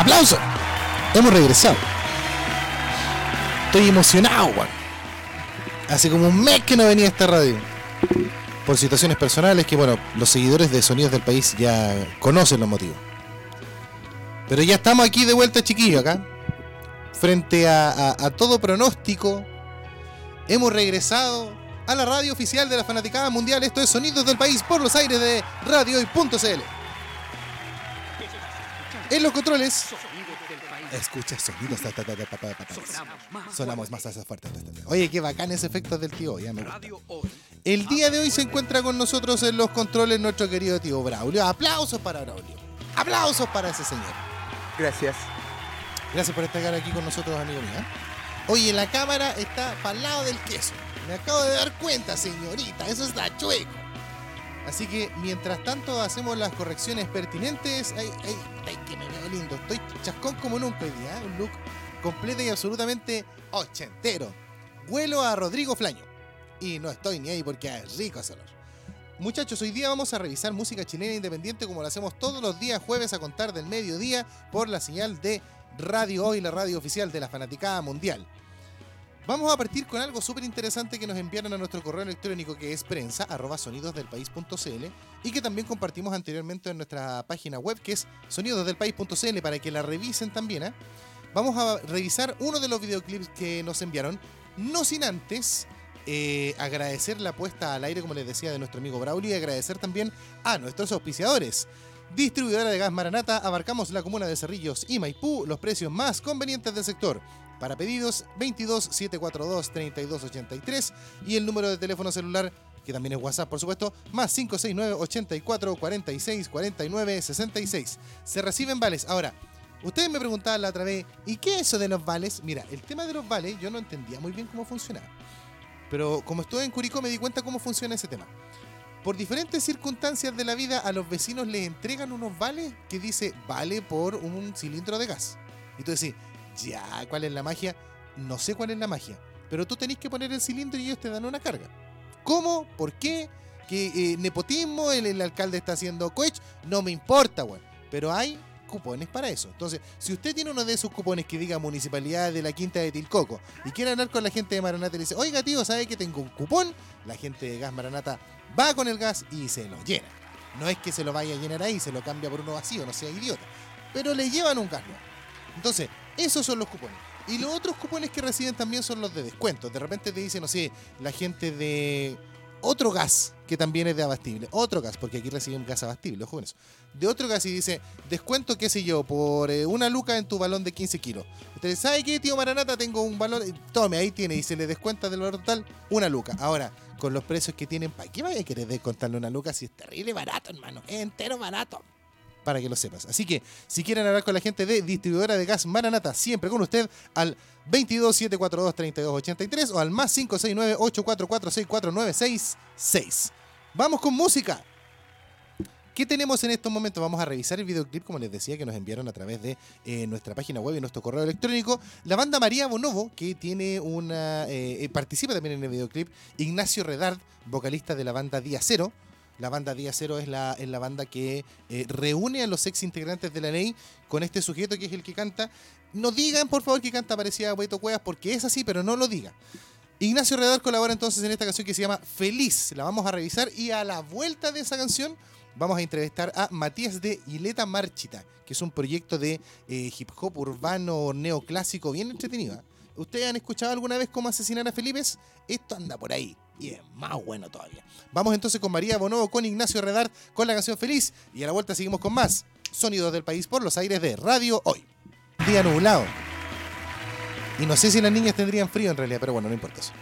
¡Aplauso! Hemos regresado. Estoy emocionado, weón. Hace como un mes que no venía a esta radio. Por situaciones personales que, bueno, los seguidores de Sonidos del País ya conocen los motivos. Pero ya estamos aquí de vuelta, chiquillo, acá. Frente a, todo pronóstico. Hemos regresado a la radio oficial de la Fanaticada Mundial. Esto es Sonidos del País por los aires de radiohoy.cl. En los controles. Escucha sonidos. ta, ta, ta. Sonamos más hacia fuerte. ta. Oye, qué bacán ese efecto del tío. Ya me gusta. El día de hoy se encuentra con nosotros en los controles nuestro querido tío Braulio. Aplausos para Braulio. Aplausos para ese señor. Gracias. Gracias por estar aquí con nosotros, amigo mío. Oye, la cámara está para el lado del queso. Me acabo de dar cuenta, señorita. Eso está chueco. Así que mientras tanto hacemos las correcciones pertinentes. Ay, ay, ay, que me veo lindo. Estoy chascón como nunca hoy día. ¿eh? Un look completo y absolutamente ochentero. Huelo a Rodrigo Flaño. Y no estoy ni ahí porque es rico olor. Muchachos, hoy día vamos a revisar música chilena independiente como lo hacemos todos los días jueves a contar del mediodía por la señal de Radio Hoy, la radio oficial de la Fanaticada Mundial. Vamos a partir con algo súper interesante que nos enviaron a nuestro correo electrónico que es prensa sonidosdelpaís.cl y que también compartimos anteriormente en nuestra página web que es sonidosdelpaís.cl para que la revisen también. ¿eh? Vamos a revisar uno de los videoclips que nos enviaron, no sin antes eh, agradecer la puesta al aire, como les decía, de nuestro amigo Braulio y agradecer también a nuestros auspiciadores. Distribuidora de gas Maranata, abarcamos la comuna de Cerrillos y Maipú, los precios más convenientes del sector. Para pedidos 22 742 3283 y el número de teléfono celular, que también es WhatsApp, por supuesto, más 569 84 46 49 66. Se reciben vales. Ahora, ustedes me preguntaban la otra vez, ¿y qué es eso de los vales? Mira, el tema de los vales yo no entendía muy bien cómo funcionaba. Pero como estuve en Curicó me di cuenta cómo funciona ese tema. Por diferentes circunstancias de la vida a los vecinos les entregan unos vales que dice vale por un cilindro de gas. Y tú decís, ya, ¿cuál es la magia? No sé cuál es la magia. Pero tú tenés que poner el cilindro y ellos te dan una carga. ¿Cómo? ¿Por qué? ¿Que eh, nepotismo? El, alcalde está haciendo coach? No me importa, weón. Pero hay cupones para eso. Entonces, si usted tiene uno de esos cupones que diga Municipalidad de la Quinta de Tilcoco y quiere hablar con la gente de Maranata y le dice, oiga tío, ¿sabe que tengo un cupón? La gente de Gas Maranata va con el gas y se lo llena. No es que se lo vaya a llenar ahí, se lo cambia por uno vacío, no sea idiota. Pero le llevan un gas. Entonces, esos son los cupones. Y los otros cupones que reciben también son los de descuento. De repente te dicen, no sé, la gente de otro gas que también es de abastible. Otro gas, porque aquí reciben gas abastible, con eso. De otro gas y dice, descuento, qué sé yo, por eh, una luca en tu balón de 15 kilos. Entonces, ¿sabe qué, tío Maranata? Tengo un balón. eh, Tome, ahí tiene. Y se le descuenta del valor total una luca. Ahora, con los precios que tienen, ¿para qué vaya a querer descontarle una luca si es terrible barato, hermano? Es entero barato para que lo sepas. Así que si quieren hablar con la gente de distribuidora de gas Maranata, siempre con usted al 22 742 3283 o al más 569 844 649666. Vamos con música. ¿Qué tenemos en estos momentos? Vamos a revisar el videoclip, como les decía, que nos enviaron a través de eh, nuestra página web y nuestro correo electrónico. La banda María Bonovo, que tiene una. eh, eh, participa también en el videoclip. Ignacio Redard, vocalista de la banda Día Cero. La banda Día Cero es la, es la banda que eh, reúne a los ex integrantes de la ley con este sujeto que es el que canta. No digan, por favor, que canta parecida a Beto Cuevas, porque es así, pero no lo digan. Ignacio Redar colabora entonces en esta canción que se llama Feliz. La vamos a revisar y a la vuelta de esa canción vamos a entrevistar a Matías de Ileta Marchita, que es un proyecto de eh, hip hop urbano neoclásico bien entretenido. ¿eh? ¿Ustedes han escuchado alguna vez cómo asesinar a Felipe? Esto anda por ahí y es más bueno todavía. Vamos entonces con María Bonobo, con Ignacio Redar, con la canción Feliz y a la vuelta seguimos con más Sonidos del País por los aires de Radio Hoy. Día nublado. Y no sé si las niñas tendrían frío en realidad, pero bueno, no importa eso.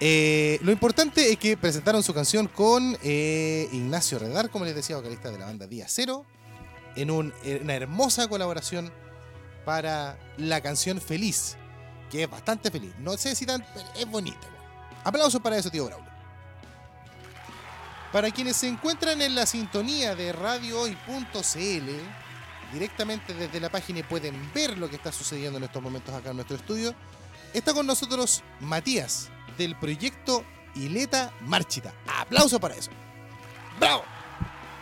Eh, lo importante es que presentaron su canción con eh, Ignacio Redar, como les decía, vocalista de la banda Día Cero, en un- en una hermosa colaboración para la canción Feliz, que es bastante feliz. No sé si tan, es bonita. Aplausos para eso, tío Braulio. Para quienes se encuentran en la sintonía de radiohoy.cl, directamente desde la página y pueden ver lo que está sucediendo en estos momentos acá en nuestro estudio, está con nosotros Matías del proyecto Ileta Marchita. Aplauso para eso. ¡Bravo!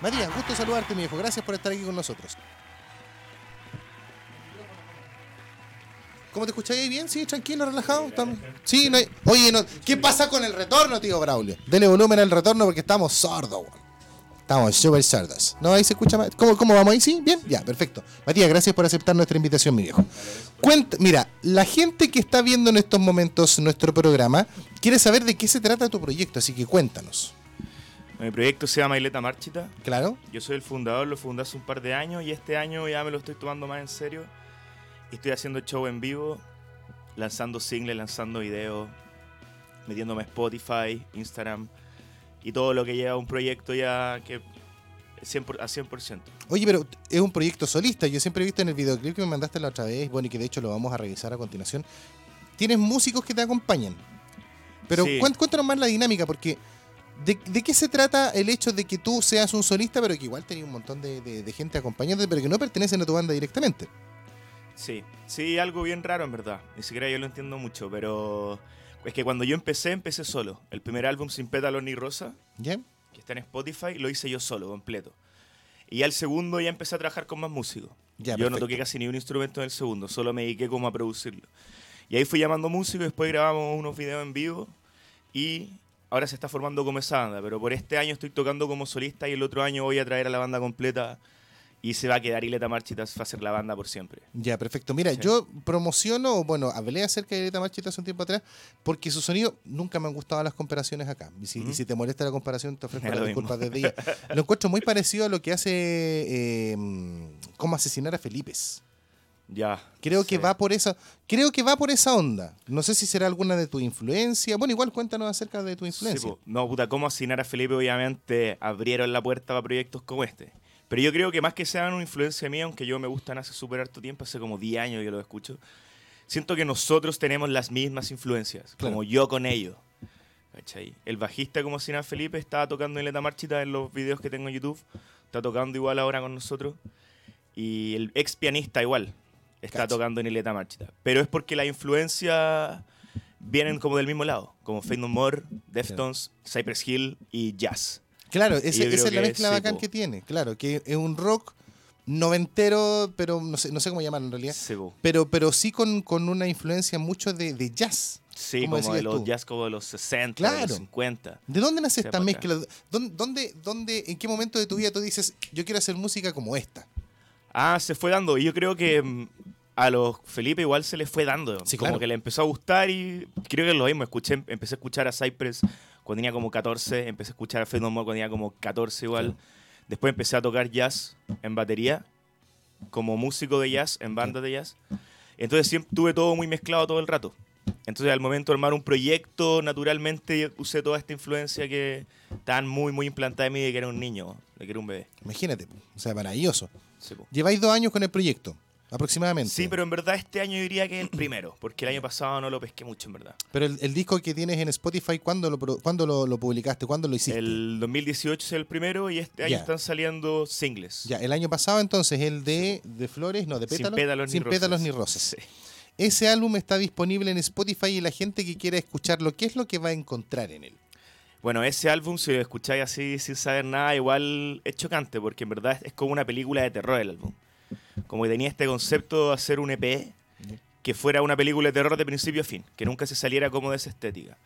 Matías, gusto saludarte, mi viejo. Gracias por estar aquí con nosotros. ¿Cómo te escucháis bien? Sí, tranquilo, relajado. Estamos... Sí, no hay... Oye, no... ¿qué pasa con el retorno, tío Braulio? Dele volumen al retorno porque estamos sordos, weón. Estamos súper sordos. ¿No? Ahí se escucha más. ¿Cómo, ¿Cómo vamos ahí? Sí, bien, ya, perfecto. Matías, gracias por aceptar nuestra invitación, mi viejo. Cuenta, mira, la gente que está viendo en estos momentos nuestro programa quiere saber de qué se trata tu proyecto, así que cuéntanos. Mi proyecto se llama Ileta Marchita. Claro. Yo soy el fundador, lo fundé hace un par de años y este año ya me lo estoy tomando más en serio. Y estoy haciendo show en vivo, lanzando singles, lanzando videos, metiéndome a Spotify, Instagram y todo lo que lleva un proyecto ya que 100%, a 100%. Oye, pero es un proyecto solista. Yo siempre he visto en el videoclip que me mandaste la otra vez, bueno, y que de hecho lo vamos a revisar a continuación. Tienes músicos que te acompañan. Pero Sí. cuént- cuéntanos más la dinámica, porque ¿de, de qué se trata el hecho de que tú seas un solista, pero que igual tenés un montón de, de- de gente acompañándote, pero que no pertenecen a tu banda directamente? Sí, sí, algo bien raro en verdad. Ni siquiera yo lo entiendo mucho, pero es que cuando yo empecé, empecé solo. El primer álbum Sin Pétalos ni Rosa, ¿Ya? que está en Spotify, lo hice yo solo, completo. Y ya el segundo ya empecé a trabajar con más músicos. Ya, yo no toqué casi ni un instrumento en el segundo, solo me dediqué como a producirlo. Y ahí fui llamando músicos, después grabamos unos videos en vivo y ahora se está formando como esa banda. Pero por este año estoy tocando como solista y el otro año voy a traer a la banda completa y se va a quedar Ileta Marchitas, va a ser la banda por siempre. Ya, perfecto. Mira, Sí. yo promociono, bueno, hablé acerca de Greta Marchita hace un tiempo atrás, porque su sonido nunca me han gustado las comparaciones acá. Y si, y Ujú. si te molesta la comparación, te ofrezco las disculpas desde ya. Lo encuentro muy parecido a lo que hace eh, Cómo asesinar a Felipes. Ya. Creo que va por esa, creo que va por esa onda. No sé si será alguna de tu influencia. Bueno, igual cuéntanos acerca de tu Sí, influencia. po. no, puta, cómo asesinar a Felipe, obviamente, abrieron la puerta para proyectos como este. Pero yo creo que más que sean una influencia mía, aunque yo me gustan hace súper harto tiempo, hace como 10 años que lo escucho, siento que nosotros tenemos las mismas influencias, Claro. como yo con ellos. ¿Cachai? El bajista como Sinan Felipe estaba tocando en Leta Marchita en los videos que tengo en YouTube, está tocando igual ahora con nosotros, y el ex pianista igual está tocando en Ileta Marchita. Pero es porque la influencia vienen como del mismo lado, como Fade No More, Deftones, Cypress Hill y jazz. Claro, ese- esa es la mezcla bacán que tiene. Claro, que es un rock noventero, pero no sé, no sé cómo llamarlo en realidad. Sí. Pero, pero sí con, con una influencia mucho de, de jazz. Sí, como de los tú. jazz como de los 60, de los 50. ¿De dónde nace esta mezcla? ¿Dónde, dónde, dónde, en qué momento de tu vida tú dices, yo quiero hacer música como esta? Ah, se fue dando. Y yo creo que mm, a los Felipe igual se les fue dando. Sí, como claro. que le empezó a gustar y creo que es lo mismo. Escuché, empecé a escuchar a Cypress cuando tenía como 14, empecé a escuchar No More cuando tenía como 14 igual. Después empecé a tocar jazz en batería, como músico de jazz, en bandas de jazz. Entonces siempre tuve todo muy mezclado todo el rato. Entonces al momento de armar un proyecto, naturalmente usé toda esta influencia que estaban muy, muy implantada en mí de que era un niño, de que era un bebé. Imagínate, o sea, maravilloso. Sí, po. Lleváis dos años con el proyecto, aproximadamente. Sí, pero en verdad este año yo diría que es el primero, porque el año pasado no lo pesqué mucho, en verdad. Pero el, el disco que tienes en Spotify, ¿cuándo lo, cuándo lo, lo publicaste? ¿Cuándo lo hiciste? El 2018 es el primero y este año están saliendo singles. Ya, el año pasado entonces, el de, de flores, no, de Sin pétalos. ni Sin rosas. pétalos ni rosas. Sí. Ese álbum está disponible en Spotify y la gente que quiera escucharlo, ¿qué es lo que va a encontrar en él? Bueno, ese álbum, si lo escucháis así sin saber nada, igual es chocante, porque en verdad es como una película de terror el álbum. Como que tenía este concepto de hacer un EP que fuera una película de terror de principio a fin, que nunca se saliera como de esa estética.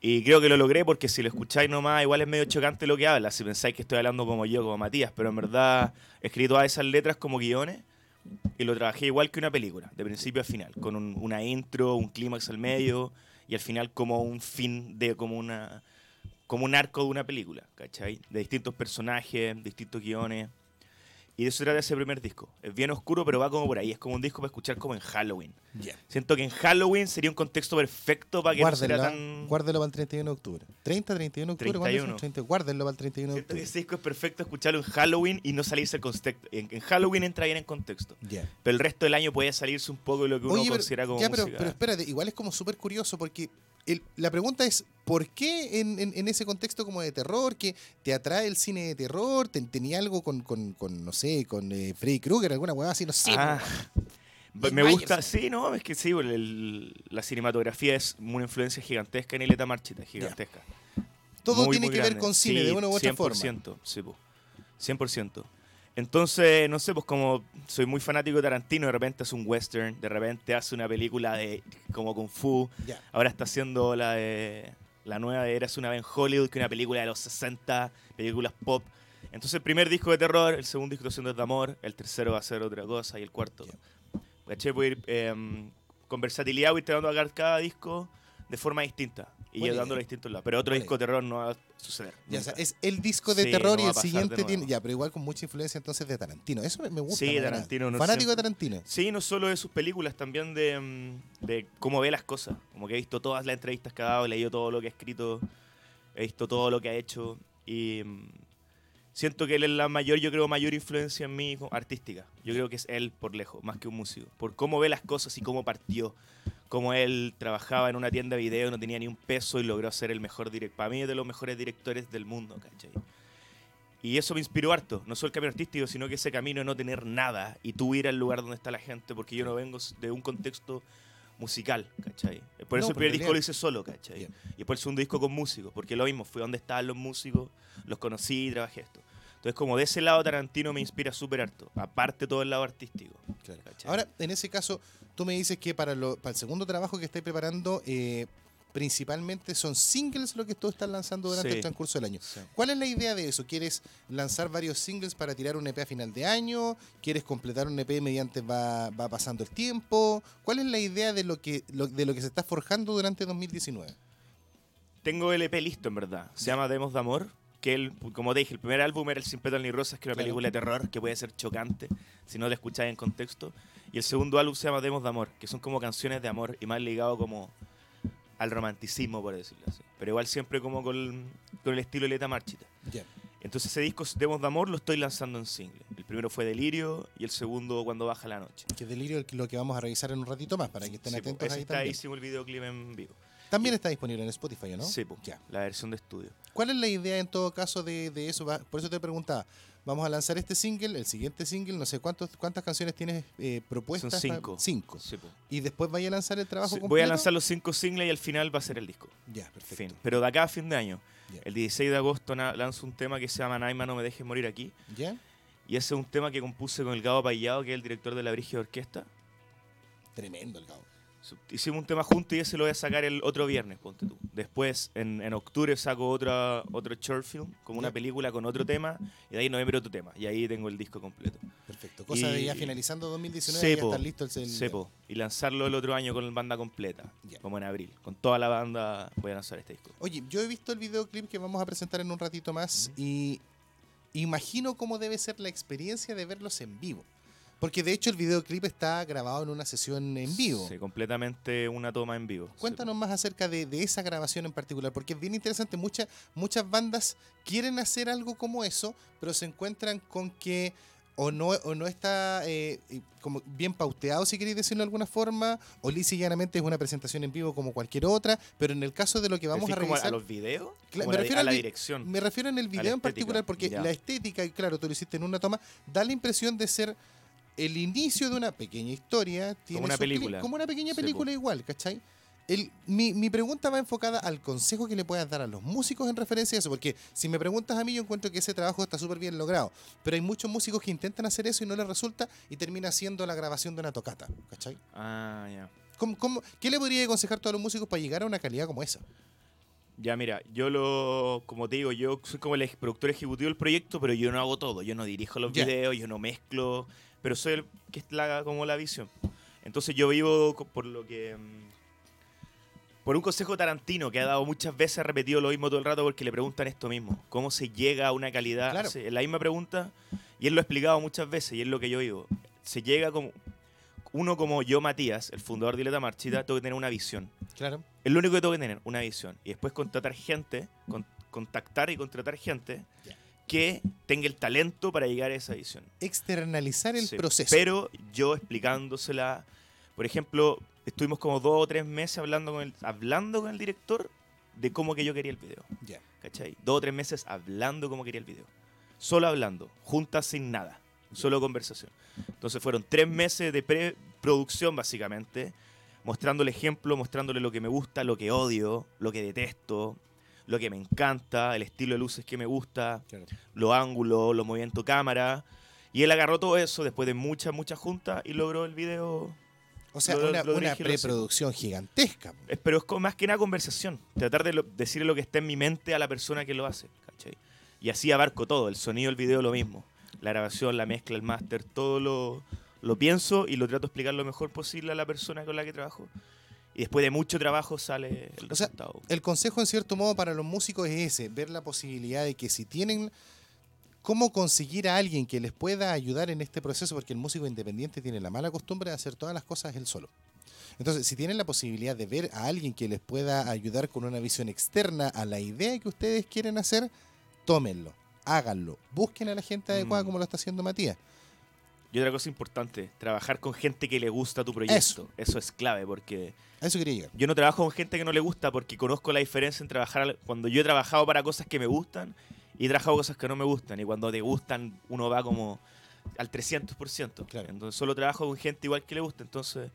Y creo que lo logré porque si lo escucháis nomás, igual es medio chocante lo que habla, si pensáis que estoy hablando como yo, como Matías, pero en verdad escribí todas esas letras como guiones y lo trabajé igual que una película, de principio a final, con un- una intro, un clímax al medio y al final como un fin de como una como un arco de una película, ¿cachai? De distintos personajes, distintos guiones. Y de eso trata ese primer disco. Es bien oscuro, pero va como por ahí. Es como un disco para escuchar como en Halloween. Ya. Siento que en Halloween sería un contexto perfecto para que no Guárdenlo, sea tan... guárdenlo para el 31 de octubre. 30, 31 de octubre, ¿cuándo es el 31. 30? Guárdenlo para el 31 de Siento que octubre. ese disco es perfecto escucharlo en Halloween y no salirse el contexto. En, en Halloween entra bien en contexto. Ya. Pero el resto del año puede salirse un poco de lo que uno Oye, pero, considera como ya, pero, música. pero espérate, igual es como súper curioso porque el- la pregunta es, ¿por qué en, en- en ese contexto como de terror, que te atrae el cine de terror? Ten- ¿Tenía algo con, con, con, no sé, con eh, Freddy Krueger, alguna hueá así? No sé. Ah, me gusta, sí, no, es que sí, el- el- la cinematografía es una influencia gigantesca en Ileta Marchita, gigantesca. Todo Muy, tiene muy que ver con cine Sí, de una u otra 100%, forma. Sí, po, 100%. Entonces, no sé, pues como soy muy fanático de Tarantino, de repente hace un western, de repente hace una película de como Kung Fu, ahora está haciendo la de la nueva de Eras una vez en Hollywood, que es una película de los 60, películas pop. Entonces el primer disco de terror, el segundo disco haciendo es de amor, el tercero va a ser otra cosa y el cuarto. ¿Cachai? Voy a ir em, con versatilidad, voy tratando de agarrar cada disco de forma distinta y llevándolo a distintos lados. Pero otro disco de terror no va a suceder. Ya, o sea, nunca. es el disco de Sí, terror no y el siguiente tiene. Ya, pero igual con mucha influencia entonces de Tarantino. Eso me, gusta. Sí. Tarantino, no Fanático de Tarantino. Sí, no solo de sus películas, también de, mm, de cómo ve las cosas. Como que he visto todas las entrevistas que ha dado, he leído todo lo que ha escrito, he visto todo lo que ha hecho y mm, siento que él es la mayor, yo creo, mayor influencia en mí artística. Yo creo que es él por lejos, más que un músico. Por cómo ve las cosas y cómo partió. Cómo él trabajaba en una tienda de video, no tenía ni un peso y logró ser el mejor director. Para mí es de los mejores directores del mundo, ¿cachai? Y eso me inspiró harto, no solo el camino artístico, sino que ese camino de no tener nada y tú ir al lugar donde está la gente, porque yo no vengo de un contexto musical, ¿cachai? Por No, eso el pero primer disco lo hice solo, ¿cachai? Bien. Y después el segundo disco con músicos, porque lo mismo, fue donde estaban los músicos, los conocí y trabajé esto. Entonces, como de ese lado Tarantino me inspira súper harto, aparte todo el lado artístico. Ahora, en ese caso, tú me dices que para, lo, para el segundo trabajo que estáis preparando, eh, principalmente son singles lo que tú estás lanzando durante Sí. el transcurso del año. Sí. ¿Cuál es la idea de eso? ¿Quieres lanzar varios singles para tirar un EP a final de año? ¿Quieres completar un EP mediante va, va pasando el tiempo? ¿Cuál es la idea de lo que, lo- de lo que se está forjando durante 2019? Tengo el EP listo, en verdad. Se llama Demos de Amor. Que el, como te dije, el primer álbum era El Sin Pétalo ni Rosas, que era una Claro. película de terror que puede ser chocante si no la escucháis en contexto. Y el segundo álbum se llama Demos de Amor, que son como canciones de amor y más ligado como al romanticismo, por decirlo así. Pero igual siempre como con, con el estilo de Leta Marchita. Ya. Entonces ese disco, Demos de Amor, lo estoy lanzando en single. El primero fue Delirio y el segundo Cuando Baja la Noche. Que delirio el que- lo que vamos a revisar en un ratito más para que estén Sí, atentos ese ahí está también. hicimos el videoclip en vivo. También está disponible en Spotify, ¿o ¿no? Sí, Ya. la versión de estudio. ¿Cuál es la idea en todo caso de, de eso? Va- Por eso te preguntaba. Vamos a lanzar este single, el siguiente single, no sé cuántos, cuántas canciones tienes eh, propuestas. Son cinco. Cinco. Sí. Y después vaya a lanzar el trabajo Sí, completo. Voy a lanzar los cinco singles y al final va a ser el disco. Ya, perfecto. Fin. Pero de acá a fin de año. Ya. El 16 de agosto na- lanzo un tema que se llama Naima No Me Dejes Morir Aquí. ¿Ya? Y ese es un tema que compuse con el Gabo Payado, que es el director de la Brígida Orquesta. Tremendo el cabo. Hicimos un tema juntos y ese lo voy a sacar el otro viernes, ponte tú. Después, en, en octubre, saco otra, otro short film, como una Ya. película con otro tema. Y de ahí noviembre otro tema. Y ahí tengo el disco completo. Perfecto. Cosa de Y- ya finalizando 2019 Sí, ya po. estar listo el, el Sepo. Y lanzarlo el otro año con la banda completa. Ya. Como en abril. Con toda la banda voy a lanzar este disco. Oye, yo he visto el videoclip que vamos a presentar en un ratito más y imagino cómo debe ser la experiencia de verlos en vivo. Porque de hecho el videoclip está grabado en una sesión en vivo. Sí, completamente una toma en vivo. Cuéntanos más acerca de, de esa grabación en particular, porque es bien interesante. Muchas muchas bandas quieren hacer algo como eso, pero se encuentran con que o no, o no está eh, como bien pauteado, si queréis decirlo de alguna forma, o lisa y llanamente es una presentación en vivo como cualquier otra, pero en el caso de lo que vamos a como revisar... a los videos? Me a la, refiero a la dirección. Me refiero en el video en particular porque ya. la estética, y claro, tú lo hiciste en una toma, da la impresión de ser el inicio de una pequeña historia. Tiene una película. Como una pequeña Sí, película igual, ¿cachai? El, mi, mi pregunta va enfocada al consejo que le puedas dar a los músicos en referencia a eso, porque si me preguntas a mí, yo encuentro que ese trabajo está súper bien logrado, pero hay muchos músicos que intentan hacer eso y no les resulta y termina siendo la grabación de una tocata, ¿cachai? Ah, ya. ¿Cómo- cómo- qué le podría aconsejar a todos los músicos para llegar a una calidad como esa? Ya, mira, yo lo, como te digo, yo soy como el productor ejecutivo del proyecto, pero yo no hago todo. Yo no dirijo los Ya. videos, yo no mezclo, pero soy el que es la, como la visión. Entonces yo vivo por lo que... mm, Por un consejo tarantino que ha dado muchas veces, repetido lo mismo todo el rato porque le preguntan esto mismo. ¿Cómo se llega a una calidad? Claro. Sí, la misma pregunta, y él lo ha explicado muchas veces, y es lo que yo vivo. Se llega como... Uno como yo, Matías, el fundador de Ileta Marchita, tengo que tener una visión. Claro. Es lo único que tengo que tener, una visión. Y después contratar gente, con- contactar y contratar gente Ya. Que tenga el talento para llegar a esa visión. Externalizar el Sí, proceso. Pero yo explicándosela, por ejemplo, estuvimos como dos o tres meses hablando con el, hablando con el director de cómo que yo quería el video. Ya. ¿Cachai? Dos o tres meses hablando cómo quería el video. Solo hablando, juntas sin nada. Solo conversación. Entonces fueron tres meses de preproducción, básicamente, mostrándole ejemplo, mostrándole lo que me gusta, lo que odio, lo que detesto, lo que me encanta, el estilo de luces que me gusta, Claro. los ángulos, los movimientos cámara. Y él agarró todo eso después de muchas, muchas juntas y logró el video. O sea, Lo- una, lo una preproducción gigantesca. Pero es co- más que nada conversación. Tratar de lo- decirle lo que está en mi mente a la persona que lo hace. ¿cachai? Y así abarco todo. El sonido, el video, lo mismo. La grabación, la mezcla, el máster, todo lo, lo pienso y lo trato de explicar lo mejor posible a la persona con la que trabajo. Y después de mucho trabajo sale el O sea, resultado. El consejo, en cierto modo, para los músicos es ese: ver la posibilidad de que si tienen cómo conseguir a alguien que les pueda ayudar en este proceso, porque el músico independiente tiene la mala costumbre de hacer todas las cosas él solo. Entonces, si tienen la posibilidad de ver a alguien que les pueda ayudar con una visión externa a la idea que ustedes quieren hacer, tómenlo, háganlo, busquen a la gente adecuada Mm. como lo está haciendo Matías. Y otra cosa importante, trabajar con gente que le gusta tu proyecto. Eso, es clave porque A eso quería llegar. yo no trabajo con gente que no le gusta porque conozco la diferencia en trabajar cuando yo he trabajado para cosas que me gustan y he trabajado cosas que no me gustan. Y cuando te gustan, uno va como al 300%. Claro. Entonces solo trabajo con gente igual que le gusta. Entonces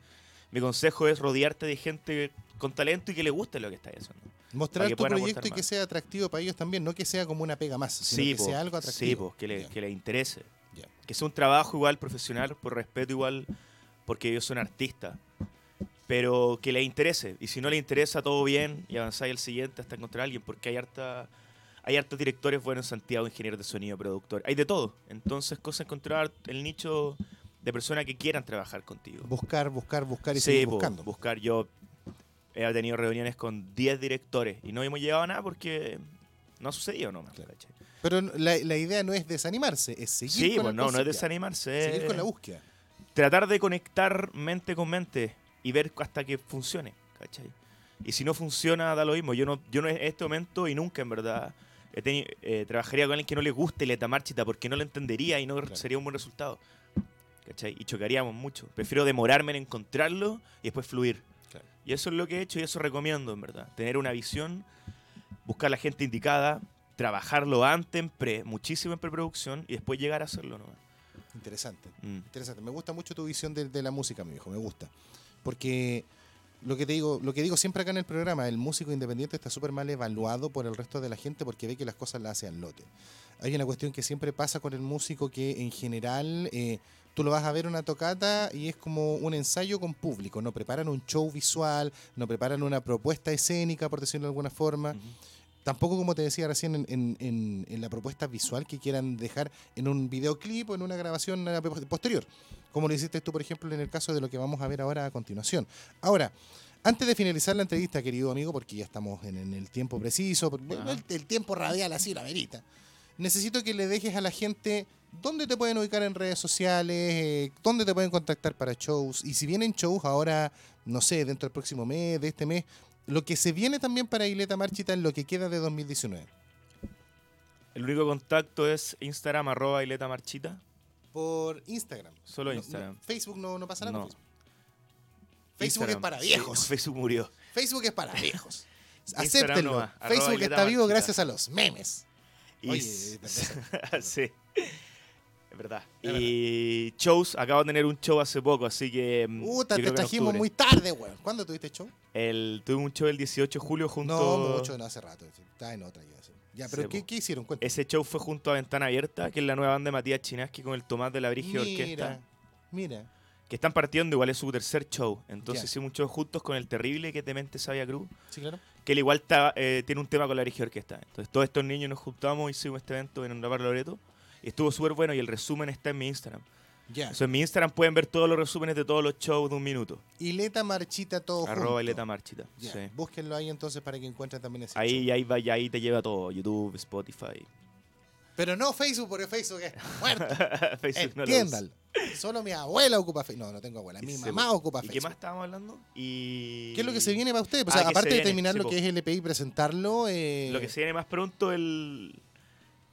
mi consejo es rodearte de gente con talento y que le guste lo que estás haciendo. Mostrar tu proyecto y que más. sea atractivo para ellos también, no que sea como una pega más, sino Sí, que po, sea algo sí, atractivo. po, que, le, que le interese. Que sea un trabajo igual profesional, por respeto igual, porque ellos son artistas. Pero que le interese. Y si no le interesa, todo bien y avanzáis al siguiente hasta encontrar a alguien, porque hay harta. Hay hartos directores buenos en Santiago, ingenieros de sonido, productor. Hay de todo. Entonces, cosa encontrar el nicho de personas que quieran trabajar contigo. Buscar, buscar, buscar y Sí, seguir buscando. buscar. Yo he tenido reuniones con 10 directores y no hemos llegado a nada porque no ha sucedido nomás. Claro. ¿cachai? Pero la, la idea no es desanimarse, es seguir Sí, con pues el no, no es desanimarse. Seguir es- con la búsqueda. tratar de conectar mente con mente y ver hasta que funcione, ¿cachai? Y si no funciona, da lo mismo. Yo no, yo no en este momento y nunca, en verdad, he teni- eh, trabajaría con alguien que no le guste Leta Marchita porque no lo entendería y no Claro. sería un buen resultado. ¿Cachai? Y chocaríamos mucho. Prefiero demorarme en encontrarlo y después fluir. Claro. Y eso es lo que he hecho y eso recomiendo, en verdad. Tener una visión, buscar la gente indicada, trabajarlo antes, en pre, muchísimo en preproducción y después llegar a hacerlo, ¿no? Interesante. Mm. Interesante. Me gusta mucho tu visión de, de la música, mi hijo. Me gusta. Porque lo que te digo, lo que digo siempre acá en el programa, el músico independiente está súper mal evaluado por el resto de la gente porque ve que las cosas las hace al lote. Hay una cuestión que siempre pasa con el músico que en general eh, tú lo vas a ver una tocata y es como un ensayo con público. No preparan un show visual, no preparan una propuesta escénica, por decirlo de alguna forma. Tampoco, como te decía recién, en, en- en- en la propuesta visual que quieran dejar en un videoclip o en una grabación posterior. Como lo hiciste tú, por ejemplo, en el caso de lo que vamos a ver ahora a continuación. Ahora, antes de finalizar la entrevista, querido amigo, porque ya estamos en, el tiempo preciso, el, el tiempo radial así, la verita, necesito que le dejes a la gente dónde te pueden ubicar en redes sociales, eh, dónde te pueden contactar para shows, y si vienen shows ahora, no sé, dentro del próximo mes, de este mes, lo que se viene también para Ileta Marchita en lo que queda de 2019. El único contacto es Instagram, arroba Ileta Marchita. Por Instagram. Solo Instagram. no, Facebook no, no pasa nada. No. Facebook. Es para Sí, viejos. Facebook murió. Facebook es para viejos. Acéptenlo. Facebook Ileta está vivo gracias a los memes. Y Oye, sí. Es verdad. Es y shows, acabo de tener un show hace poco, así que. mm, Puta, te trajimos muy tarde, weón. ¿Cuándo tuviste show? El, tuve un show el 18 de julio junto. No, mucho, no hace rato. Está en otra sí. Ya, pero Sí, ¿qué, qué hicieron? Cuéntame. Ese show fue junto a Ventana Abierta, que es la nueva banda de Matías Chinaski con el Tomás de la Brigia Mira, Orquesta. mira. Que están partiendo, igual es su tercer show. Entonces hicimos un show juntos con el terrible que Temente Sabia Cruz. Sí, claro. que él igual está, eh, tiene un tema con la Brigia Orquesta. Entonces todos estos niños nos juntamos, hicimos este evento en Rapar Loreto y estuvo súper bueno y el resumen está en mi Instagram. Ya. Entonces en mi Instagram pueden ver todos los resúmenes de todos los shows de un minuto. Ileta Marchita todo Arroba junto. Ileta Marchita. Ya, sí. Búsquenlo ahí entonces para que encuentren también ese show. Ahí, ahí, va, y ahí te lleva todo, YouTube, Spotify. Pero no Facebook, porque Facebook es muerto. Facebook no Entiéndalo. Solo mi abuela ocupa Facebook. No, no tengo abuela. Mi mamá ocupa ¿Y Facebook. qué más estábamos hablando? Y... ¿Qué es lo que se viene para ustedes? O Ah, sea, aparte de terminar lo que es LP y presentarlo. eh, Lo que se viene más pronto el,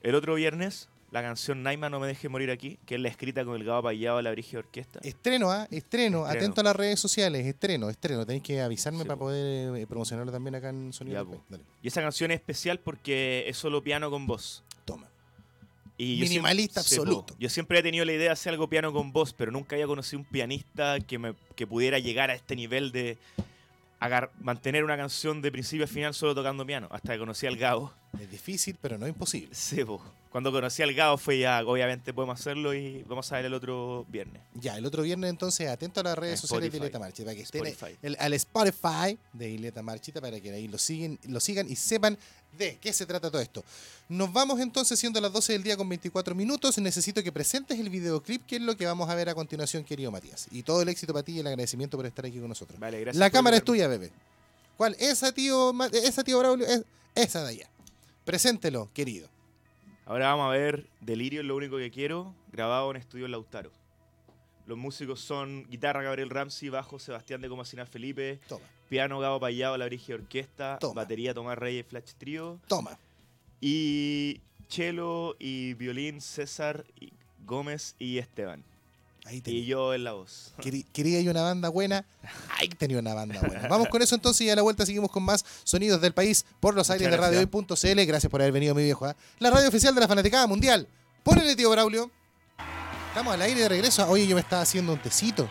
el otro viernes, la canción Naima No me deje morir aquí, que es la escrita con el Gabo Payado de la Brigia Orquesta. Estreno, ¿ah? Estreno. Estreno. Atento a las redes sociales. Estreno, estreno. Tenéis que avisarme Sí, para po. poder eh, promocionarlo también acá en Sonido Ya. Dale, Y esa canción es especial porque es solo piano con voz. toma. Y Minimalista siempre- sí, po. absoluto. yo siempre he tenido la idea de hacer algo piano con voz, pero nunca había conocido un pianista que, me, que pudiera llegar a este nivel de agar- mantener una canción de principio a final solo tocando piano. Hasta que conocí al Gabo. Es difícil, pero no imposible. Sí, po. Cuando conocí al Gao fue ya, obviamente podemos hacerlo y vamos a ver el otro viernes. Ya, el otro viernes entonces atento a las redes sociales de. Ileta Marchita para que estén Spotify. el- al Spotify de Ileta Marchita para que ahí lo siguen, lo sigan y sepan de qué se trata todo esto. Nos vamos entonces siendo las 12 del día con 24 minutos. Necesito que presentes el videoclip, que es lo que vamos a ver a continuación, querido Matías. Y todo el éxito para ti y el agradecimiento por estar aquí con nosotros. Vale, gracias. La cámara es tuya, bebé. ¿Cuál? Esa, tío, esa, tío Braulio. Es- esa de allá. Preséntelo, querido. Ahora vamos a ver Delirio es lo único que quiero, grabado en Estudio Lautaro. Los músicos son guitarra Gabriel Ramsey, bajo Sebastián de Comasina Felipe, Toma, piano Gabo Payado, La Brigia Orquesta, Toma. batería Tomás Reyes Flash Trio toma. y cello y violín César Gómez y Esteban. Ahí Y yo en la voz. Querí- Quería ir una banda buena. Ahí tenía una banda buena. Vamos con eso entonces y a la vuelta seguimos con más sonidos del país por los aires de Muchas radiohoy.cl. Gracias por haber venido, mi viejo. ¿ah? La radio oficial de la Fanaticada Mundial. Ponele, tío Braulio. Estamos al aire de regreso. Oye, yo me estaba haciendo un tecito.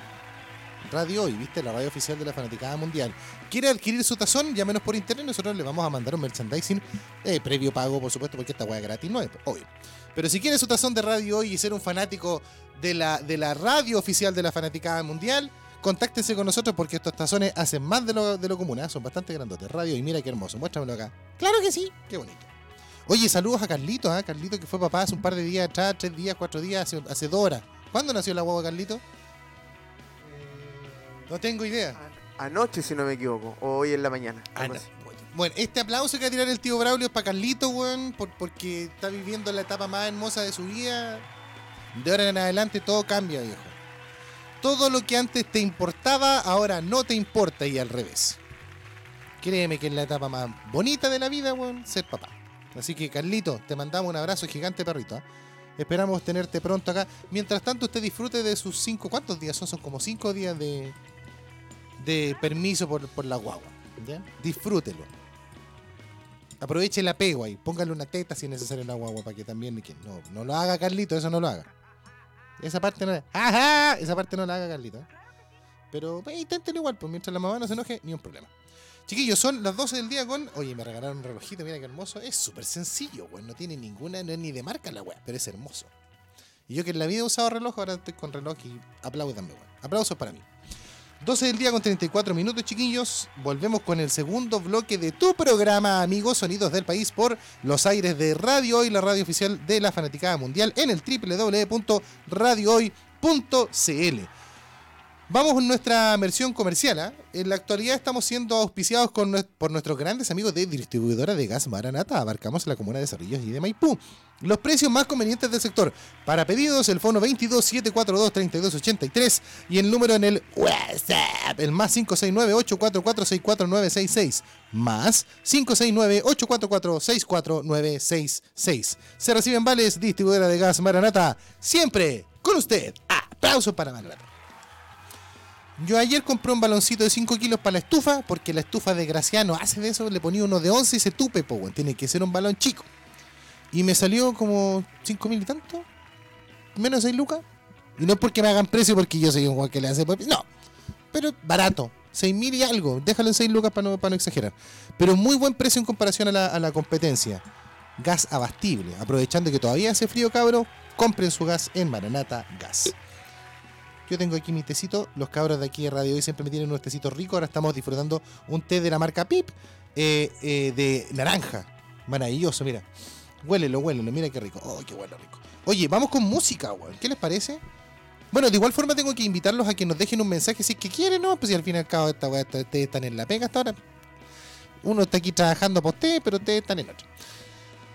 Radio Hoy, ¿viste? La radio oficial de la Fanaticada Mundial. ¿Quiere adquirir su tazón? Llámenos por internet. Nosotros le vamos a mandar un merchandising eh, previo pago, por supuesto, porque esta es gratis, no es obvio. Pero si quiere su tazón de Radio Hoy y ser un fanático de la, de la radio oficial de la Fanaticada Mundial, contáctese con nosotros porque estos tazones hacen más de lo, de lo común, ¿ah? son bastante grandotes. Radio y mira qué hermoso, muéstramelo acá. Claro que sí, qué bonito. Oye, saludos a Carlito, ¿ah? Carlito que fue papá hace un par de días atrás, tres días, cuatro días, hace, hace dos horas. ¿Cuándo nació la guagua Carlito? No tengo idea. Anoche, si no me equivoco, o hoy en la mañana. Ah, no. así. Bueno, este aplauso que va a tirar el tío Braulio es para Carlito, weón, por- porque está viviendo la etapa más hermosa de su vida. De ahora en adelante todo cambia, viejo. Todo lo que antes te importaba, ahora no te importa y al revés. Créeme que es la etapa más bonita de la vida, weón, ser papá. Así que, Carlito, te mandamos un abrazo gigante, perrito. ¿ah? Esperamos tenerte pronto acá. Mientras tanto, usted disfrute de sus cinco. ¿Cuántos días son? Son como cinco días de, de permiso por, por la guagua. ¿ya? Disfrútelo. Aproveche el apego ahí. Póngale una teta si es necesario en la guagua para que también. que no, no lo haga Carlito, eso no lo haga. Esa parte no la. ¡Ajá! Esa parte no la haga Carlito. ¿eh? Pero inténtelo igual, pues mientras la mamá no se enoje, ni un problema. Chiquillos, son las 12 del día con. Oye, me regalaron un relojito, mira qué hermoso. Es súper sencillo, weón. No tiene ninguna, no es ni de marca la weá, pero es hermoso. Y yo que en la vida he usado reloj, ahora estoy con reloj y apláudanme, weón. Aplausos para mí. 12 del día con 34 minutos, chiquillos. Volvemos con el segundo bloque de tu programa, amigos, Sonidos del País, por los aires de Radio Hoy, la radio oficial de la Fanaticada Mundial, en el www.radiohoy.cl. Vamos con nuestra versión comercial. ¿ah? En la actualidad estamos siendo auspiciados por nuestros grandes amigos de distribuidora de gas Maranata. Abarcamos la comuna de Cerrillos y de Maipú. Los precios más convenientes del sector. Para pedidos, el fono 22 742 3283 y el número en el WhatsApp, el más 569 844 64966 más 569 844 64966 Se reciben vales distribuidora de gas Maranata. Siempre con usted. Aplausos para Maranata. Yo ayer compré un baloncito de 5 kilos para la estufa, porque la estufa de Graciano hace de eso, le ponía uno de 11 y se tupe, po, weón. Tiene que ser un balón chico. Y me salió como 5 mil y tanto. Menos 6 lucas. Y no es porque me hagan precio, porque yo soy un juego que le hace. pues, No. Pero barato. 6 mil y algo. Déjalo en 6 lucas para no, para no exagerar. Pero muy buen precio en comparación a la, a la competencia. Gas abastible. Aprovechando que todavía hace frío, cabro. Compren su gas en Maranata Gas. Yo tengo aquí mi tecito. Los cabros de aquí de Radio Hoy siempre me tienen unos tecitos ricos. Ahora estamos disfrutando un té de la marca Pip eh, eh, de naranja. Maravilloso, mira. Huélelo, huélelo. Mira qué rico. Oh, qué bueno, rico. Oye, vamos con música, weón. ¿Qué les parece? Bueno, de igual forma tengo que invitarlos a que nos dejen un mensaje si es que quieren, ¿no? Pues si al fin y al cabo esta esta- ustedes están en la pega hasta ahora. Uno está aquí trabajando para ustedes, pero ustedes están en otro.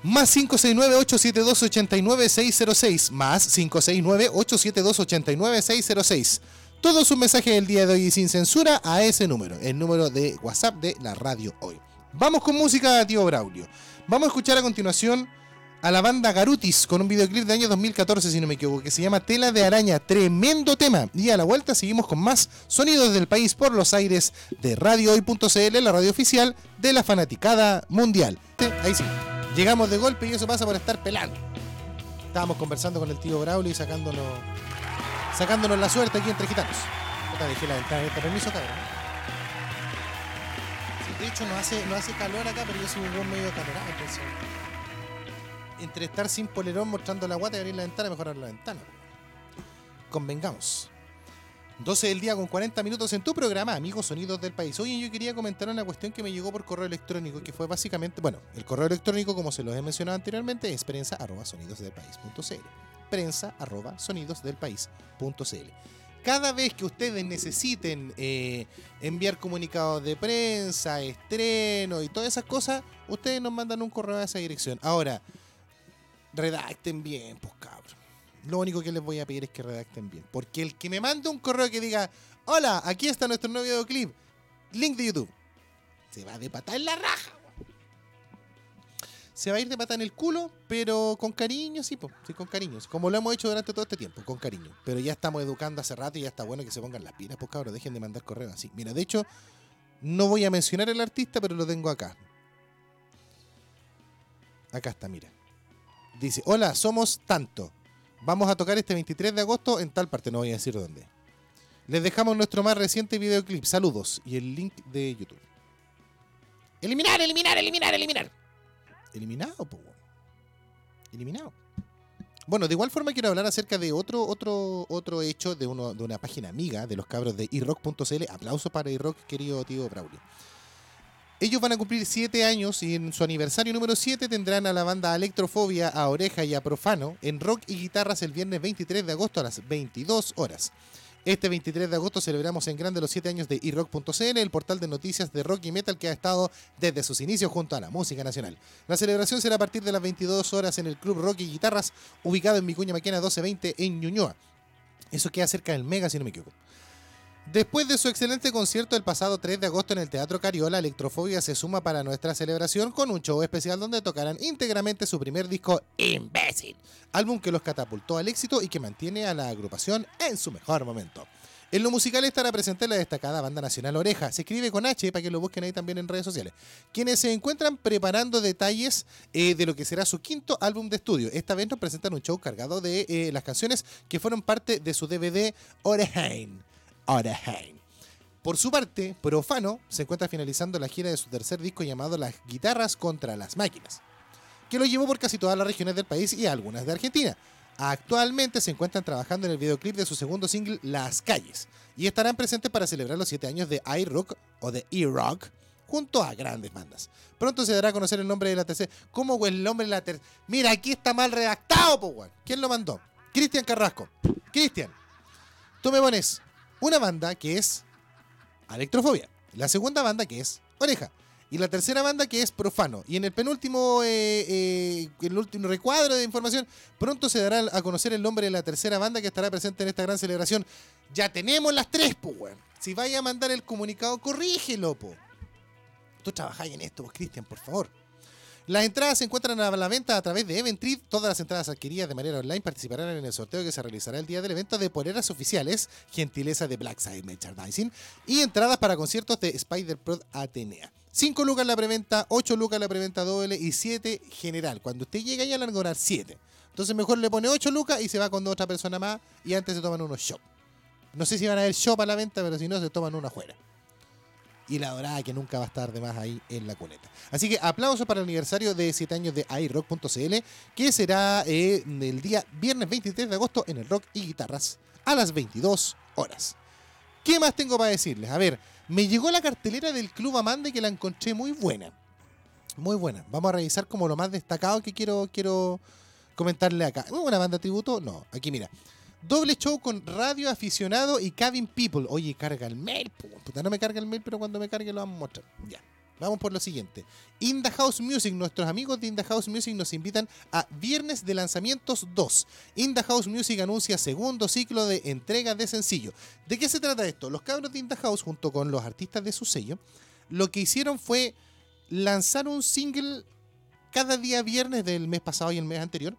Más 569-872-89606. Más 569-872-89606. Todos sus mensajes del día de hoy sin censura a ese número, el número de WhatsApp de la radio hoy. Vamos con música, tío Braulio. Vamos a escuchar a continuación a la banda Garutis con un videoclip de año 2014, si no me equivoco, que se llama Tela de Araña. Tremendo tema. Y a la vuelta seguimos con más sonidos del país por los aires de radiohoy.cl, la radio oficial de la fanaticada mundial. Ahí sí. Llegamos de golpe y eso pasa por estar pelando. Estábamos conversando con el tío Braulio y sacándonos, sacándonos la suerte aquí entre gitanos. Puta, dejé la ventana. Permiso, cabrón. De hecho, no hace, no hace calor acá, pero yo soy un buen medio calorado. entonces, entre estar sin polerón mostrando la guata y abrir la ventana, mejor abrir la ventana. Convengamos. 12 del día con 40 minutos en tu programa, Amigos Sonidos del País. Oye, yo quería comentar una cuestión que me llegó por correo electrónico, que fue básicamente, bueno, el correo electrónico, como se los he mencionado anteriormente, es prensa arroba sonidosdelpaís.cl. Prensa arroba sonidosdelpaís.cl. Cada vez que ustedes necesiten eh, enviar comunicados de prensa, estreno y todas esas cosas, ustedes nos mandan un correo a esa dirección. Ahora, redacten bien, pues cabrón. Lo único que les voy a pedir es que redacten bien. Porque el que me mande un correo que diga, hola, aquí está nuestro nuevo videoclip, link de YouTube, se va de patada en la raja. Se va a ir de patada en el culo, pero con cariño, sí, po, sí, con cariño. Como lo hemos hecho durante todo este tiempo, con cariño. Pero ya estamos educando hace rato y ya está bueno que se pongan las pilas, pues cabros, dejen de mandar correos así. Mira, de hecho, no voy a mencionar el artista, pero lo tengo acá. Acá está, mira. Dice, hola, somos tanto. Vamos a tocar este 23 de agosto en tal parte, no voy a decir dónde. Les dejamos nuestro más reciente videoclip. Saludos. Y el link de YouTube. Eliminar, eliminar, eliminar, eliminar. Eliminado, weón. Eliminado. Bueno, de igual forma quiero hablar acerca de otro, otro, otro hecho de, de una página amiga de los cabros de iRock.cl. Aplauso para iRock, querido tío Braulio. Ellos van a cumplir 7 años y en su aniversario número 7 tendrán a la banda Electrofobia, a Oreja y a Profano en rock y guitarras el viernes 23 de agosto a las 22 horas. Este 23 de agosto celebramos en grande los 7 años de iRock.cl, el portal de noticias de rock y metal que ha estado desde sus inicios junto a la música nacional. La celebración será a partir de las 22 horas en el Club Rock y Guitarras, ubicado en Vicuña Maquena 1220 en Ñuñoa. Eso queda cerca del Mega, si no me equivoco. Después de su excelente concierto el pasado 3 de agosto en el Teatro Cariola, Electrofobia se suma para nuestra celebración con un show especial donde tocarán íntegramente su primer disco, Imbécil, álbum que los catapultó al éxito y que mantiene a la agrupación en su mejor momento. En lo musical estará presente la destacada banda nacional Oreja, se escribe con H para que lo busquen ahí también en redes sociales, quienes se encuentran preparando detalles eh, de lo que será su quinto álbum de estudio. Esta vez nos presentan un show cargado de eh, las canciones que fueron parte de su DVD Oreheim. Por su parte, Profano se encuentra finalizando la gira de su tercer disco llamado Las Guitarras contra las Máquinas, que lo llevó por casi todas las regiones del país y algunas de Argentina. Actualmente se encuentran trabajando en el videoclip de su segundo single Las Calles y estarán presentes para celebrar los 7 años de iRock o de E-Rock junto a grandes bandas. Pronto se dará a conocer el nombre de la tercera. ¿Cómo el nombre de la tercera? Mira, aquí está mal redactado, po. ¿Quién lo mandó? Cristian Carrasco. Cristian, tú me pones una banda que es Electrofobia, la segunda banda que es Oreja y la tercera banda que es Profano. Y en el penúltimo, eh, eh, el último recuadro de información, pronto se dará a conocer el nombre de la tercera banda que estará presente en esta gran celebración. Ya tenemos las tres, weón. Si vaya a mandar el comunicado, corrígelo, po. Tú trabajáis en esto, pues, Cristian, por favor. Las entradas se encuentran a la venta a través de Eventrid. Todas las entradas adquiridas de manera online participarán en el sorteo que se realizará el día del evento de poleras oficiales, gentileza de Blackside Merchandising, y entradas para conciertos de Spider Pro Atenea. 5 lucas la preventa, 8 lucas la preventa doble y 7 general. Cuando usted llega ya a cobrar 7. Entonces mejor le pone 8 lucas y se va con otra persona más y antes se toman unos shop. No sé si van a haber shop a la venta, pero si no se toman uno afuera y la dorada que nunca va a estar de más ahí en la cuneta. Así que aplausos para el aniversario de 7 años de iRock.cl, que será eh, el día viernes 23 de agosto en el Rock y Guitarras a las 22 horas. ¿Qué más tengo para decirles? A ver, me llegó la cartelera del Club Amande que la encontré muy buena. Muy buena. Vamos a revisar como lo más destacado que quiero, quiero comentarle acá. ¿Una banda tributo? No. Aquí mira. Doble show con Radio Aficionado y Cabin People. Oye, carga el mail. pu- Puta, no me carga el mail, pero cuando me cargue lo vamos a mostrar. Ya. Vamos por lo siguiente. In Music, nuestros amigos de In Music nos invitan a Viernes de Lanzamientos 2. In the House Music anuncia segundo ciclo de entrega de sencillo. ¿De qué se trata esto? Los cabros de In junto con los artistas de su sello, lo que hicieron fue lanzar un single cada día viernes del mes pasado y el mes anterior.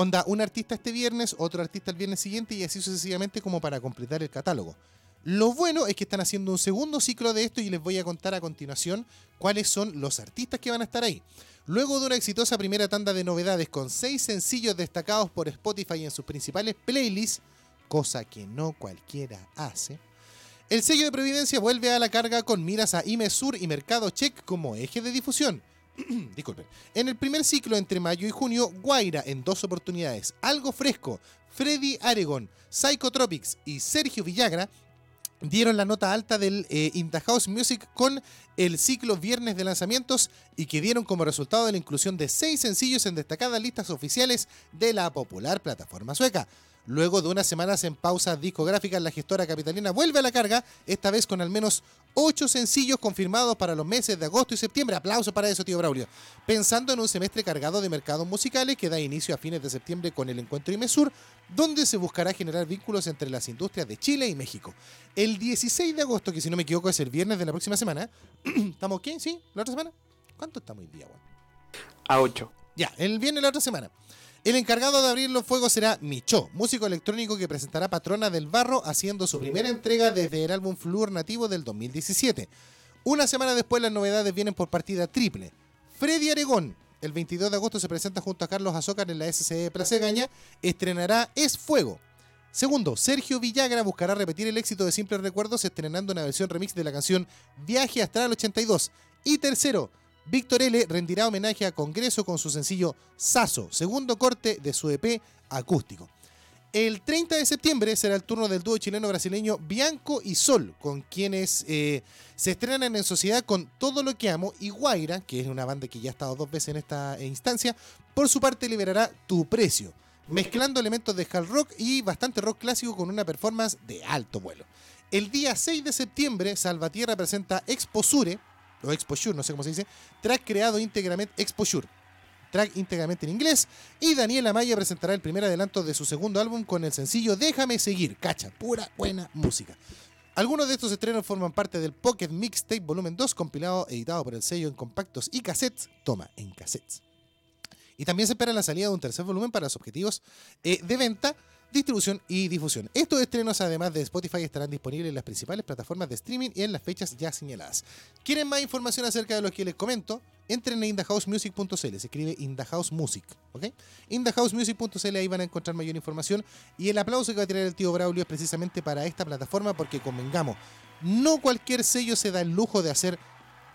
Onda, un artista este viernes, otro artista el viernes siguiente y así sucesivamente como para completar el catálogo. Lo bueno es que están haciendo un segundo ciclo de esto y les voy a contar a continuación cuáles son los artistas que van a estar ahí. Luego de una exitosa primera tanda de novedades con seis sencillos destacados por Spotify en sus principales playlists, cosa que no cualquiera hace, El sello de Providencia vuelve a la carga con miras a Imesur y Mercado Check como eje de difusión. Disculpen. En el primer ciclo entre mayo y junio, Guaira en dos oportunidades, Algo Fresco, Freddy Aregon, Psychotropics y Sergio Villagra dieron la nota alta del eh, In the House Music con el ciclo Viernes de Lanzamientos y que dieron como resultado la inclusión de seis sencillos en destacadas listas oficiales de la popular plataforma sueca. Luego de unas semanas en pausa discográfica, la gestora capitalina vuelve a la carga, esta vez con al menos ocho sencillos confirmados para los meses de agosto y septiembre. Aplauso para eso, tío Braulio. Pensando en un semestre cargado de mercados musicales que da inicio a fines de septiembre con el encuentro IMESUR, donde se buscará generar vínculos entre las industrias de Chile y México. El 16 de agosto, que si no me equivoco es el viernes de la próxima semana, ¿estamos qué? ¿Sí? ¿La otra semana? ¿Cuánto estamos hoy día, weón? A 8. Ya, el viernes de la otra semana. El encargado de abrir los fuegos será Micho, músico electrónico que presentará Patrona del Barro haciendo su primera entrega desde el álbum Flúor Nativo del 2017. Una semana después las novedades vienen por partida triple. Freddy Aregón, el 22 de agosto se presenta junto a Carlos Azócar en la SCE Plaza Gaña, estrenará Es Fuego. Segundo, Sergio Villagra buscará repetir el éxito de Simples Recuerdos estrenando una versión remix de la canción Viaje Astral 82. Y tercero, Víctor L. rendirá homenaje a Congreso con su sencillo Saso, segundo corte de su EP acústico. El 30 de septiembre será el turno del dúo chileno-brasileño Bianco y Sol, con quienes eh, se estrenan en sociedad con Todo lo que amo y Guaira, que es una banda que ya ha estado dos veces en esta instancia, por su parte liberará Tu Precio, mezclando elementos de hard rock y bastante rock clásico con una performance de alto vuelo. El día 6 de septiembre, Salvatierra presenta Exposure, o Exposure, no sé cómo se dice, track creado íntegramente, Exposure, track íntegramente en inglés, y Daniela Maya presentará el primer adelanto de su segundo álbum con el sencillo Déjame seguir, cacha, pura buena música. Algunos de estos estrenos forman parte del Pocket Mixtape Volumen 2, compilado editado por el sello en compactos y cassettes, toma, en cassettes. Y también se espera la salida de un tercer volumen para los objetivos eh, de venta, distribución y difusión. Estos estrenos, además de Spotify, estarán disponibles en las principales plataformas de streaming y en las fechas ya señaladas. ¿Quieren más información acerca de lo que les comento? Entren a indahousemusic.cl, se escribe indahousemusic, ¿ok? indahousemusic.cl, ahí van a encontrar mayor información. Y el aplauso que va a tirar el tío Braulio es precisamente para esta plataforma, porque convengamos, no cualquier sello se da el lujo de hacer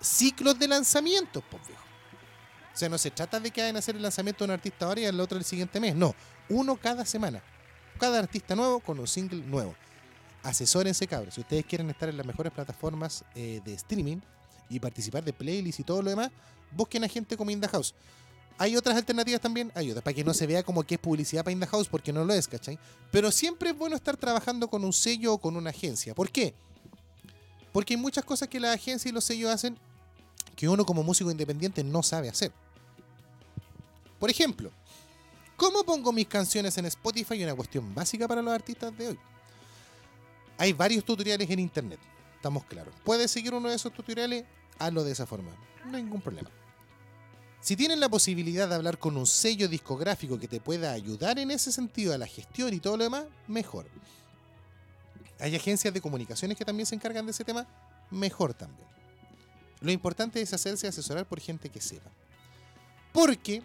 ciclos de lanzamientos, por viejo. O sea, no se trata de que hagan hacer el lanzamiento de un artista ahora y el otro el siguiente mes. No, uno cada semana. Cada artista nuevo con un single nuevo. Asesórense, cabros. Si ustedes quieren estar en las mejores plataformas eh, de streaming y participar de playlists y todo lo demás, busquen a gente como Inda House. Hay otras alternativas también, hay otras, para que no se vea como que es publicidad para Inda House, porque no lo es, ¿cachai? Pero siempre es bueno estar trabajando con un sello o con una agencia. ¿Por qué? Porque hay muchas cosas que la agencia y los sellos hacen que uno como músico independiente no sabe hacer. Por ejemplo, ¿cómo pongo mis canciones en Spotify? Una cuestión básica para los artistas de hoy. Hay varios tutoriales en internet, estamos claros. ¿Puedes seguir uno de esos tutoriales? Hazlo de esa forma, no hay ningún problema. Si tienen la posibilidad de hablar con un sello discográfico que te pueda ayudar en ese sentido a la gestión y todo lo demás, mejor. Hay agencias de comunicaciones que también se encargan de ese tema, mejor también. Lo importante es hacerse asesorar por gente que sepa. Porque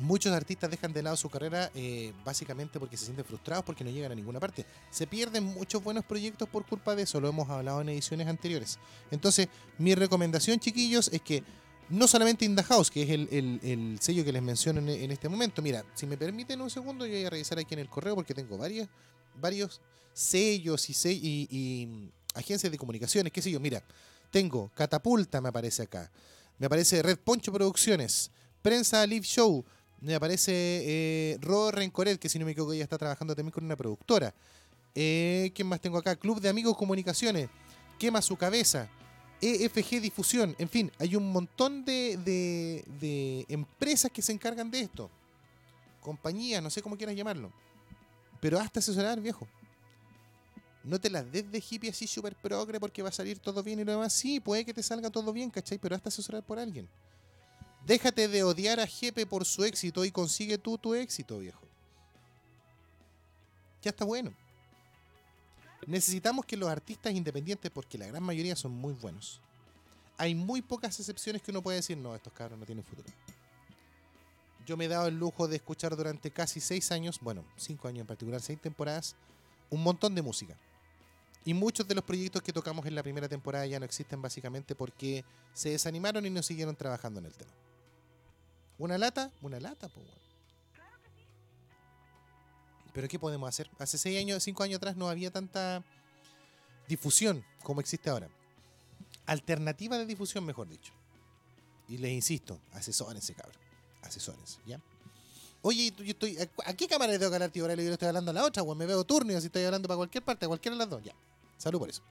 muchos artistas dejan de lado su carrera eh, básicamente porque se sienten frustrados porque no llegan a ninguna parte. Se pierden muchos buenos proyectos por culpa de eso, lo hemos hablado en ediciones anteriores. Entonces, mi recomendación, chiquillos, es que no solamente In The House, que es el, el- el sello que les menciono en, este momento. Mira, si me permiten un segundo, yo voy a revisar aquí en el correo porque tengo varios sellos y, y- y agencias de comunicaciones, qué sé yo. Mira, tengo Catapulta, me aparece acá. Me aparece Red Poncho Producciones, Prensa Live Show, me aparece eh, Ro Rencoret, que si no me equivoco ya está trabajando también con una productora. Eh, ¿Quién más tengo acá? Club de Amigos Comunicaciones, Quema su cabeza, EFG Difusión, en fin, hay un montón de, de- empresas que se encargan de esto. Compañías, no sé cómo quieras llamarlo. Pero hasta asesorar, viejo. No te las des de hippie así súper progre porque va a salir todo bien y lo demás. Sí, puede que te salga todo bien, ¿cachai? Pero hasta asesorar por alguien. Déjate de odiar a Jepe por su éxito y consigue tú tu éxito, viejo. Ya está bueno. Necesitamos que los artistas independientes, porque la gran mayoría son muy buenos, hay muy pocas excepciones que uno puede decir, no, estos cabros no tienen futuro. Yo me he dado el lujo de escuchar durante casi seis años, bueno, cinco años en particular, seis temporadas, un montón de música. Y muchos de los proyectos que tocamos en la primera temporada ya no existen básicamente porque se desanimaron y no siguieron trabajando en el tema. ¿Una lata? Una lata, pues bueno. Pero ¿qué podemos hacer? Hace seis años, cinco años atrás no había tanta difusión como existe ahora. Alternativa de difusión, mejor dicho. Y les insisto, asesórense, cabrón. Asesórense, ¿ya? Oye, yo estoy. ¿A qué cámara le tengo que hablar, tío Aurelio? Yo le estoy hablando a la otra, weón. Me veo turno si estoy hablando para cualquier parte, a cualquiera de las dos. Ya. Salud por eso.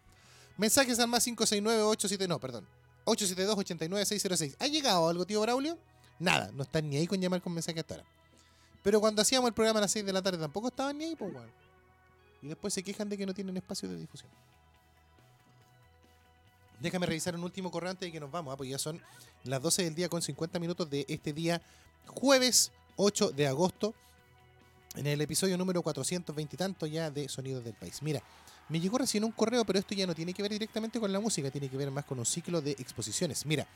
Mensajes al más 569 no, perdón. 872-89606. ¿Ha llegado algo, tío Braulio? Nada, no están ni ahí con llamar con mensaje hasta ahora. Pero cuando hacíamos el programa a las 6 de la tarde tampoco estaban ni ahí, pues, weón. Y después se quejan de que no tienen espacio de difusión. Déjame revisar un último correo antes de que nos vamos, ¿ah? porque ya son las 12 del día con 50 minutos de este día jueves 8 de agosto, en el episodio número 420 y tanto ya de Sonidos del País. Mira, me llegó recién un correo, pero esto ya no tiene que ver directamente con la música, tiene que ver más con un ciclo de exposiciones. Mira,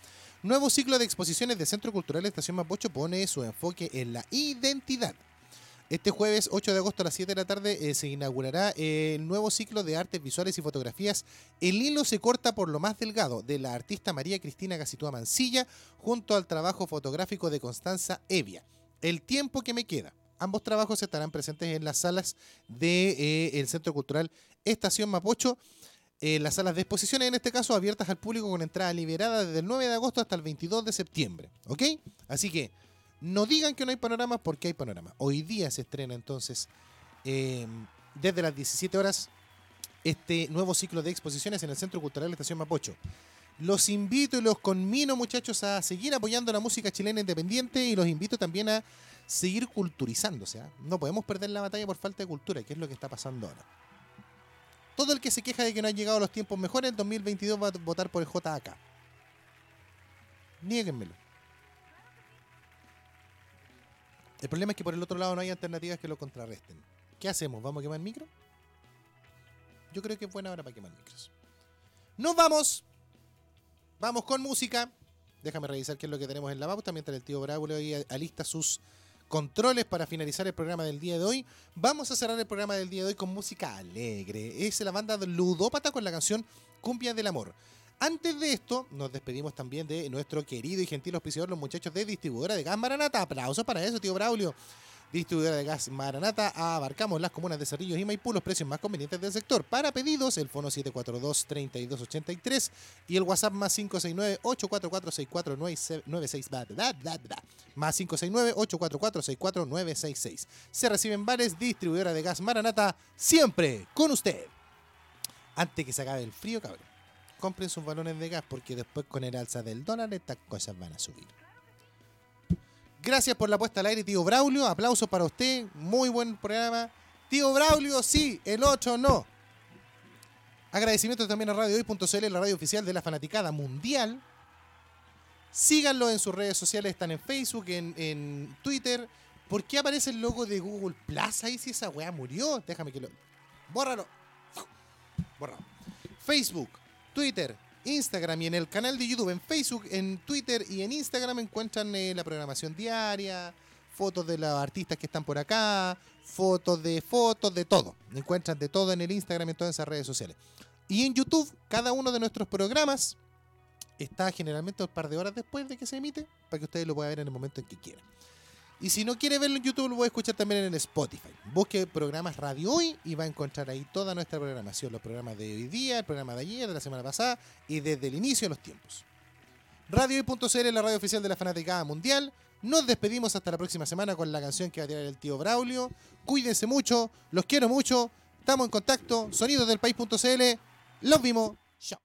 nuevo ciclo de exposiciones de Centro Cultural Estación Mapocho pone su enfoque en la identidad. Este jueves 8 de agosto a las 7 de la tarde eh, se inaugurará el nuevo ciclo de artes visuales y fotografías El hilo se corta por lo más delgado de la artista María Cristina Gacitúa Mancilla junto al trabajo fotográfico de Constanza Evia. El tiempo que me queda. Ambos trabajos estarán presentes en las salas del de, eh, Centro Cultural Estación Mapocho. Eh, las salas de exposiciones, en este caso, abiertas al público con entrada liberada desde el 9 de agosto hasta el 22 de septiembre. ¿Ok? Así que no digan que no hay panoramas porque hay panorama. Hoy día se estrena entonces, eh, desde las 17 horas, este nuevo ciclo de exposiciones en el Centro Cultural Estación Mapocho. Los invito y los conmino, muchachos, a seguir apoyando la música chilena independiente y los invito también a seguir culturizándose. ¿ah? No podemos perder la batalla por falta de cultura, que es lo que está pasando ahora. Todo el que se queja de que no han llegado los tiempos mejores en 2022 va a votar por el JAK. Niéguenmelo. El problema es que por el otro lado no hay alternativas que lo contrarresten. ¿Qué hacemos? ¿Vamos a quemar micro? Yo creo que es buena hora para quemar micros. ¡Nos vamos! Vamos con música. Déjame revisar qué es lo que tenemos en la pauta mientras el tío Braulio alista sus controles para finalizar el programa del día de hoy. Vamos a cerrar el programa del día de hoy con música alegre. Es la banda Ludópata con la canción Cumbia del Amor. Antes de esto, nos despedimos también de nuestro querido y gentil auspiciador, los muchachos de distribuidora de gas Maranata. Aplausos para eso, tío Braulio distribuidora de gas Maranata, abarcamos las comunas de Cerrillos y Maipú, los precios más convenientes del sector. Para pedidos, el fono 742-3283 y el WhatsApp más 569-844-6496. Más 569-844-64966. Se reciben bares, distribuidora de gas Maranata, siempre con usted. Antes que se acabe el frío, cabrón. Compren sus balones de gas porque después con el alza del dólar estas cosas van a subir. Gracias por la puesta al aire, tío Braulio. Aplausos para usted. Muy buen programa. Tío Braulio, sí. El 8 no. Agradecimiento también a Radio Hoy.cl, la radio oficial de la fanaticada mundial. Síganlo en sus redes sociales, están en Facebook, en, Twitter. ¿Por qué aparece el logo de Google Plus ahí si esa weá murió? Déjame que lo. Bórralo. Bórralo. Facebook, Twitter, Instagram y en el canal de YouTube, en Facebook, en Twitter y en Instagram encuentran eh, la programación diaria, fotos de los artistas que están por acá, fotos de fotos, de todo. Encuentran de todo en el Instagram y en todas esas redes sociales. Y en YouTube, cada uno de nuestros programas está generalmente un par de horas después de que se emite, para que ustedes lo puedan ver en el momento en que quieran. Y si no quiere verlo en YouTube, lo voy a escuchar también en Spotify. Busque programas Radio Hoy y va a encontrar ahí toda nuestra programación. Los programas de hoy día, el programa de ayer, de la semana pasada y desde el inicio de los tiempos. Radio Hoy.cl es la radio oficial de la Fanaticada Mundial. Nos despedimos hasta la próxima semana con la canción que va a tirar el tío Braulio. Cuídense mucho, los quiero mucho. Estamos en contacto. Sonidos del País.cl. Los vimos. Chao.